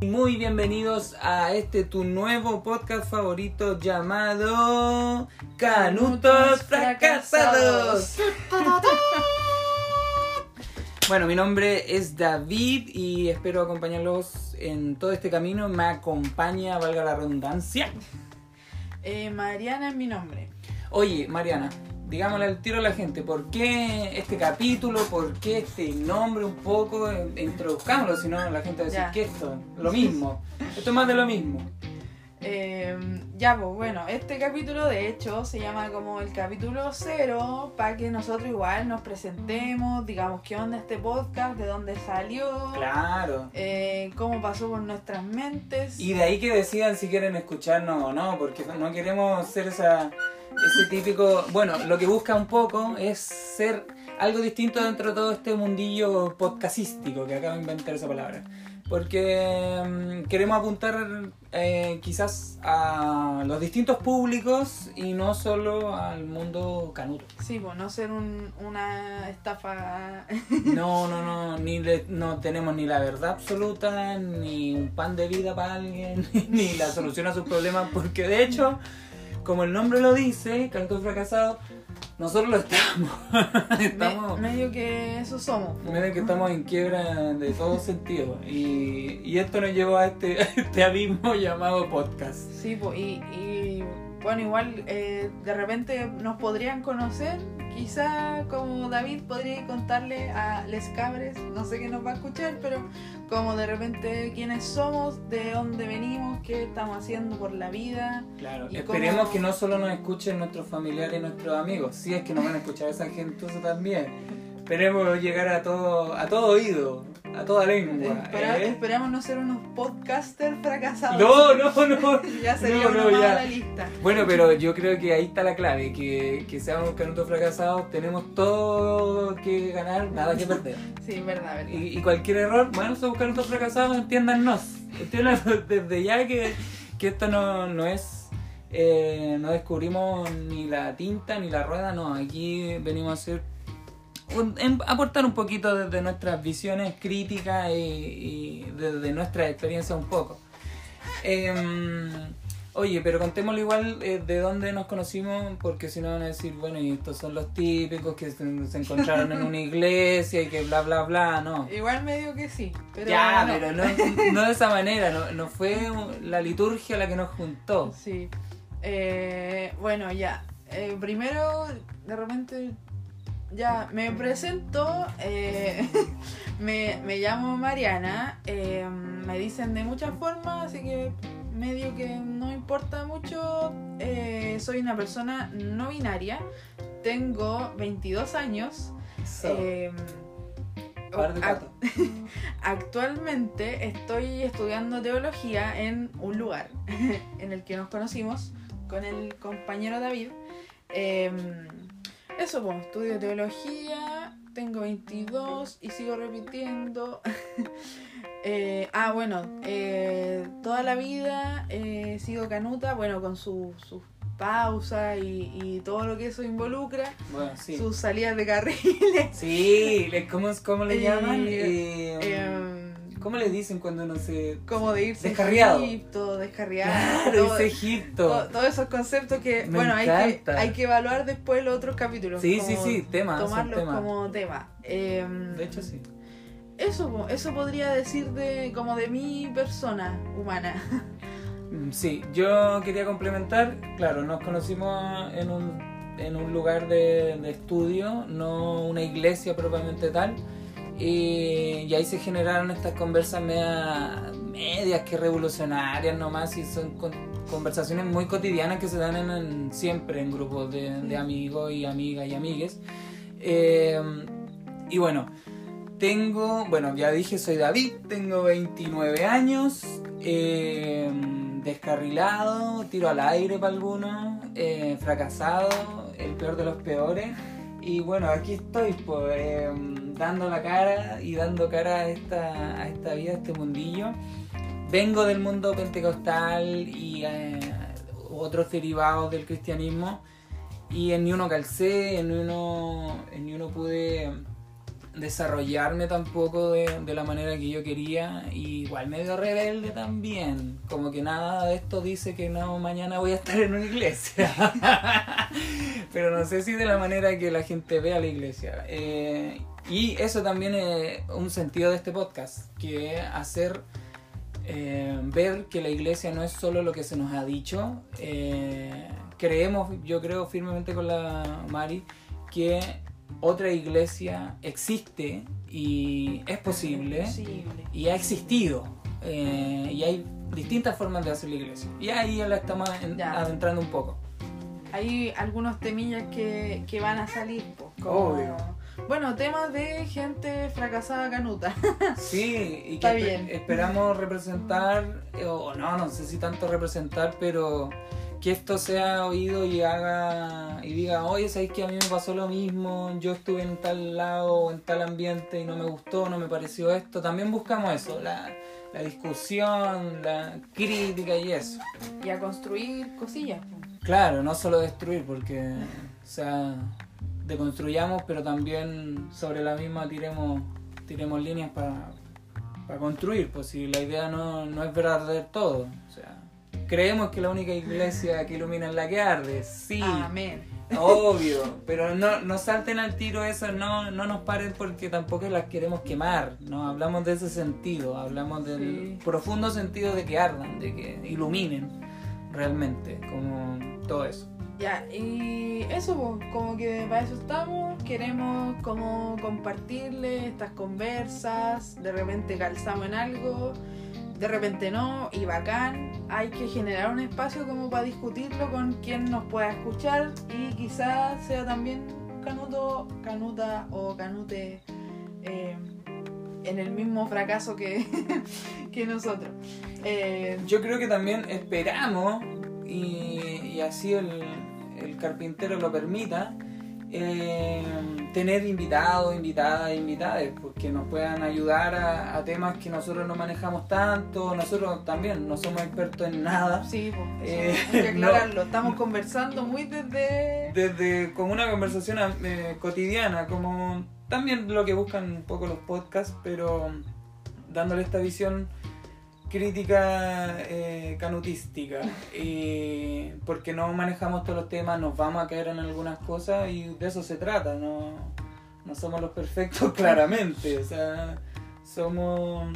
Muy bienvenidos a este tu nuevo podcast favorito llamado Canutos Fracasados. Bueno, mi nombre es David y espero acompañarlos en todo este camino. Me acompaña, valga la redundancia. Eh, Mariana es mi nombre. Oye, Mariana, digámosle al tiro a la gente, ¿por qué este capítulo? ¿Por qué este nombre un poco? Eh, Introduzcámoslo, si no la gente va a decir, Ya. ¿qué es esto? Lo mismo. Esto es más de lo mismo. Eh, ya, pues bueno, este capítulo de hecho se llama como el capítulo cero para que nosotros igual nos presentemos, digamos qué onda este podcast, de dónde salió, Claro. eh, cómo pasó por nuestras mentes. Y de ahí que decidan si quieren escucharnos o no, porque no queremos ser esa, ese típico... Bueno, lo que busca un poco es ser algo distinto dentro de todo este mundillo podcastístico, que acabo de inventar esa palabra. Porque mm, queremos apuntar eh, quizás a los distintos públicos y no solo al mundo canuto. Sí, pues no ser un- una estafa. No, no, no, ni le- no tenemos ni la verdad absoluta, ni un pan de vida para alguien, ni la solución a sus problemas, porque de hecho, como el nombre lo dice, Canto Fracasado, nosotros lo estamos. Me- estamos medio que eso somos. Miren que estamos en quiebra de todo sentido. Y, y esto nos llevó a este, a este abismo llamado podcast. Sí, pues, y, y, bueno, igual eh, de repente nos podrían conocer. Quizá como David podría contarle a Les Cabres, no sé qué nos va a escuchar, pero como de repente quiénes somos, de dónde venimos, qué estamos haciendo por la vida. Claro, ¿Y esperemos cómo- que no solo nos escuchen nuestros familiares y nuestros amigos, si es que nos van a escuchar esa gente eso también. Esperemos llegar a todo, a todo oído, a toda lengua. Espera- ¿eh? Esperamos no ser unos podcasters fracasados. No, no, no. ya sería no, no, ya. la lista. Bueno, pero yo creo que ahí está la clave, que, que seamos canutos fracasados, tenemos todo que ganar, nada que perder. Sí, verdad, verdad. Y, y cualquier error, bueno, somos canutos fracasados, entiéndannos. Entiéndanos desde ya que, que esto no, no es, eh, no descubrimos ni la tinta ni la rueda, no, aquí venimos a hacer, un- aportar un poquito desde nuestras visiones críticas y, y desde nuestra experiencia un poco. Em, oye, pero contémosle igual eh, de dónde nos conocimos, porque si no van a decir, bueno, y estos son los típicos que se, se encontraron en una iglesia y que bla, bla, bla, no. Igual medio que sí. Pero ya, no. pero no, no de esa manera, no, no fue la liturgia la que nos juntó. Sí. Eh, bueno, ya. Eh, primero, de repente, ya me presento. eh, me, me llamo Mariana. eh, me dicen de muchas formas, así que medio que no importa mucho. eh, soy una persona no binaria. Tengo 22 años. So, patos. Actualmente estoy estudiando teología en un lugar en el que nos conocimos con el compañero David. Eh, eso, pues, estudio teología, tengo 22 y sigo repitiendo. Eh, ah, bueno, eh, toda la vida eh, he sido canuta, bueno, con su- sus pausas y, y todo lo que eso involucra, Bueno, sí. sus salidas de carriles. Sí, ¿cómo, cómo le Eh, llaman? ¿Cómo le dicen cuando no se... como de irse Descarriado. Egipto, descarriado, Claro, todo- Egipto. to- todos esos conceptos que, Me bueno, hay que, hay que evaluar después los otros capítulos. Sí, sí, sí, temas, Tomarlos como tema. Em, De hecho, sí. Eso, eso podría decir de como de mi persona humana. Mm, Sí, yo quería complementar, claro, nos conocimos en un, en un lugar de, de estudio, no una iglesia propiamente tal, y, y ahí se generaron estas conversas media- medias que revolucionarias nomás, y son con- conversaciones muy cotidianas que se dan en, en- siempre en grupos de, de amigos y amigas y amigues. Eh, y bueno, tengo, bueno, ya dije, soy David, tengo 29 años, eh, descarrilado, tiro al aire para algunos, eh, fracasado, el peor de los peores. Y bueno, aquí estoy, pues, dando la cara y dando cara a esta, a esta vida, a este mundillo. Vengo del mundo pentecostal y eh, otros derivados del cristianismo. Y en ni uno calcé, en ni uno, en ni uno pude desarrollarme tampoco de, de la manera que yo quería. Y igual medio rebelde también. Como que nada de esto dice que no, mañana voy a estar en una iglesia. Pero no sé si de la manera que la gente ve a la iglesia. Eh, y eso también es un sentido de este podcast, que es hacer eh, ver que la iglesia no es solo lo que se nos ha dicho. Eh, creemos, yo creo firmemente con la Mari, que otra iglesia existe y es posible Posible. y ha existido. eh, y hay distintas formas de hacer la iglesia. Y ahí la estamos en- Ya. adentrando un poco. Hay algunos temillas que, que van a salir. como- Obvio. Bueno, temas de gente fracasada canuta. Sí, y que Está espe- bien. esperamos representar, o no, no sé si tanto representar, pero que esto sea oído y haga y diga, oye, ¿sabes que a mí me pasó lo mismo? Yo estuve en tal lado o en tal ambiente y no me gustó, no me pareció esto. También buscamos eso, la, la discusión, la crítica y eso. y a construir cosillas. Claro, no solo destruir, porque, o sea, deconstruyamos, pero también sobre la misma tiremos, tiremos líneas para construir, pues si la idea no, no es verdadero todo. O sea, creemos que la única iglesia que ilumina es la que arde, sí, Amén. obvio, pero no, no salten al tiro eso, no, no nos paren porque tampoco las queremos quemar, no hablamos de ese sentido, hablamos del Sí. profundo sentido de que ardan, de que iluminen realmente, como todo eso. Ya, y eso, como que para eso estamos, queremos como compartirles estas conversas, de repente calzamos en algo, de repente no, y bacán, hay que generar un espacio como para discutirlo con quien nos pueda escuchar y quizás sea también canuto, canuta o canute eh, en el mismo fracaso que, que nosotros. Eh, Yo creo que también esperamos, y, y así el, el carpintero lo permita, eh, tener invitados, invitadas, invitadas, pues, que nos puedan ayudar a, a temas que nosotros no manejamos tanto. Nosotros también no somos expertos en nada. Sí, po, eso Eh, hay que no. aclararlo. Estamos conversando muy desde. Desde como una conversación eh, cotidiana, como también lo que buscan un poco los podcasts, pero dándole esta visión crítica eh, canutística. Y porque no manejamos todos los temas, nos vamos a caer en algunas cosas y de eso se trata, no, no somos los perfectos claramente, o sea, somos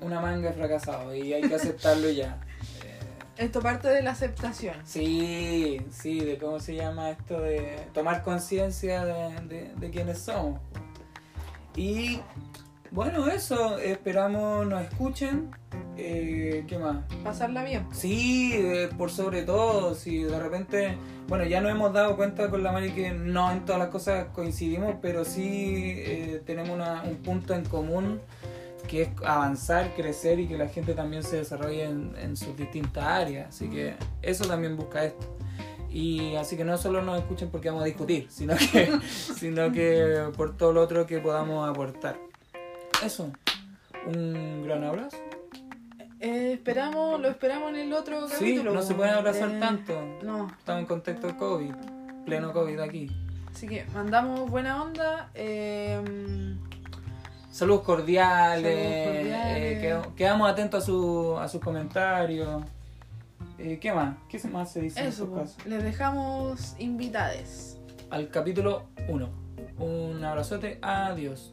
una manga de fracasados y hay que aceptarlo ya. Eh, Esto parte de la aceptación. Sí, sí, de cómo se llama esto de tomar conciencia de, de, de quiénes somos. Y bueno, eso, esperamos nos escuchen. Eh, ¿Qué más? Pasarla bien. Sí, eh, por sobre todo, si de repente, bueno, ya nos hemos dado cuenta con la Mari que no en todas las cosas coincidimos, pero sí eh, tenemos una- un punto en común que es avanzar, crecer y que la gente también se desarrolle en, en sus distintas áreas. Así que eso también busca esto. Y así que no solo nos escuchen porque vamos a discutir, sino que, sino que por todo lo otro que podamos aportar. Eso. Un gran abrazo. Eh, esperamos, lo esperamos en el otro Sí, capítulo. no se pueden abrazar Eh, tanto. No, Estamos en contexto de COVID, pleno COVID aquí. así que mandamos buena onda. eh, Saludos cordiales, Saludos cordiales. eh, qued- quedamos atentos a, su, a sus comentarios. ¿Qué más? ¿Qué más se dice en estos casos? les dejamos invitades. Al capítulo 1. Un abrazote, adiós.